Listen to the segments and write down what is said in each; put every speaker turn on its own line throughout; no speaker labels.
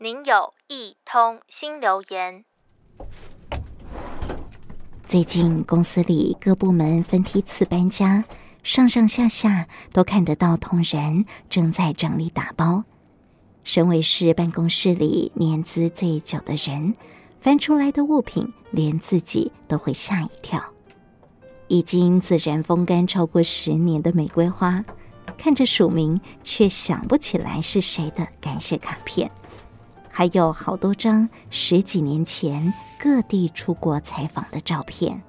您有一通新留言。
最近公司里各部门分梯次搬家，上上下下都看得到同仁正在整理打包。身为是办公室里年资最久的人，翻出来的物品连自己都会吓一跳。已经自然风干超过十年的玫瑰花，看着署名却想不起来是谁的感谢卡片。还有好多张十几年前各地出国采访的照片。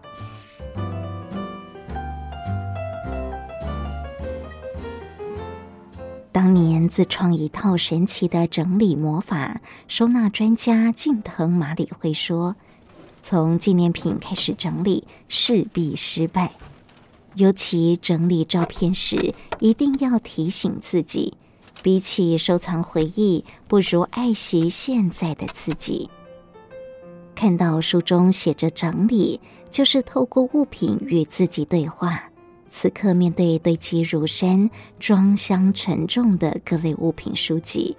当年自创一套神奇的整理魔法，收纳专家近藤麻里惠说：“从纪念品开始整理，势必失败。尤其整理照片时，一定要提醒自己。”比起收藏回忆，不如爱惜现在的自己。看到书中写着“整理”，就是透过物品与自己对话。此刻面对堆积如山、装箱沉重的各类物品书籍，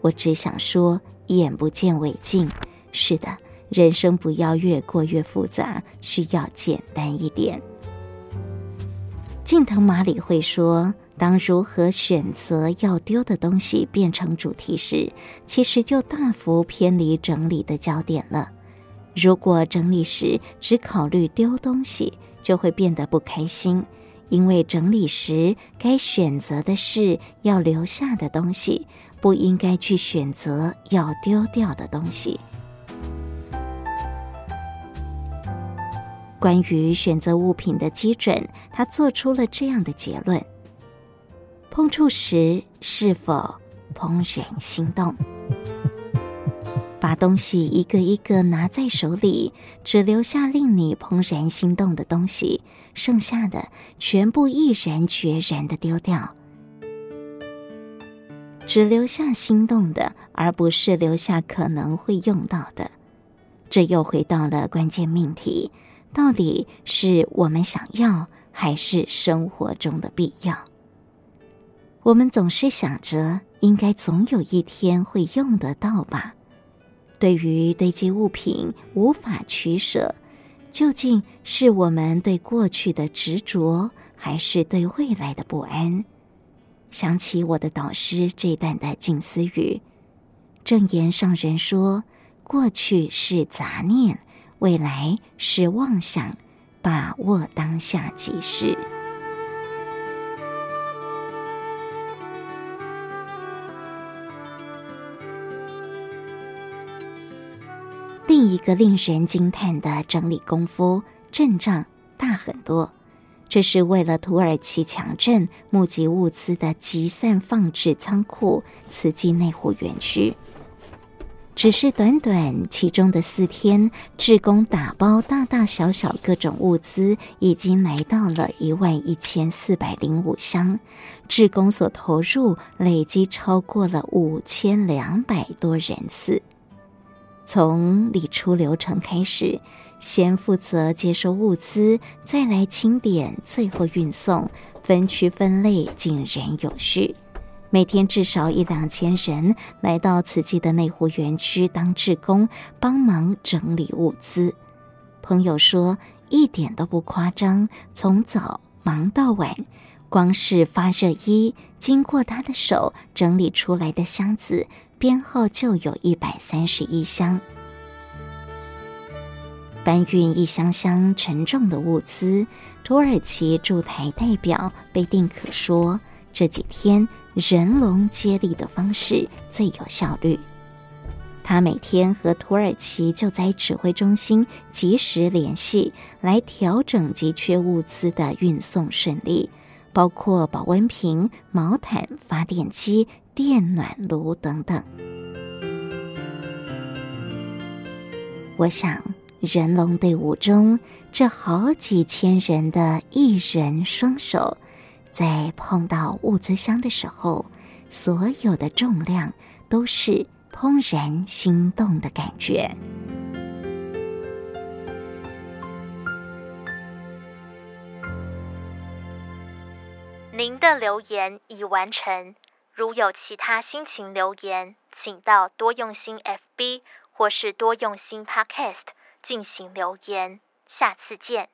我只想说：眼不见为净。是的，人生不要越过越复杂，需要简单一点。近藤麻里会说。当如何选择要丢的东西变成主题时，其实就大幅偏离整理的焦点了。如果整理时只考虑丢东西，就会变得不开心，因为整理时该选择的是要留下的东西，不应该去选择要丢掉的东西。关于选择物品的基准，他做出了这样的结论。碰触时是否怦然心动？把东西一个一个拿在手里，只留下令你怦然心动的东西，剩下的全部毅然决然的丢掉。只留下心动的，而不是留下可能会用到的。这又回到了关键命题：到底是我们想要，还是生活中的必要？我们总是想着，应该总有一天会用得到吧。对于堆积物品无法取舍，究竟是我们对过去的执着，还是对未来的不安？想起我的导师这段的静思语：正言上人说，过去是杂念，未来是妄想，把握当下即是。另一个令人惊叹的整理功夫，阵仗大很多。这是为了土耳其强震募集物资的集散放置仓库——慈济内湖园区。只是短短其中的四天，志工打包大大小小各种物资，已经来到了一万一千四百零五箱。志工所投入累计超过了五千两百多人次。从理出流程开始，先负责接收物资，再来清点，最后运送，分区分类，井然有序。每天至少一两千人来到慈济的内湖园区当志工，帮忙整理物资。朋友说，一点都不夸张，从早忙到晚，光是发热衣经过他的手整理出来的箱子。编号就有一百三十一箱，搬运一箱箱沉重的物资。土耳其驻台代表贝定可说：“这几天人龙接力的方式最有效率。他每天和土耳其救灾指挥中心及时联系，来调整急缺物资的运送顺利，包括保温瓶、毛毯、发电机。”电暖炉等等，我想人龙队伍中这好几千人的一人双手，在碰到物资箱的时候，所有的重量都是怦然心动的感觉。
您的留言已完成。如有其他心情留言，请到多用心 FB 或是多用心 Podcast 进行留言。下次见。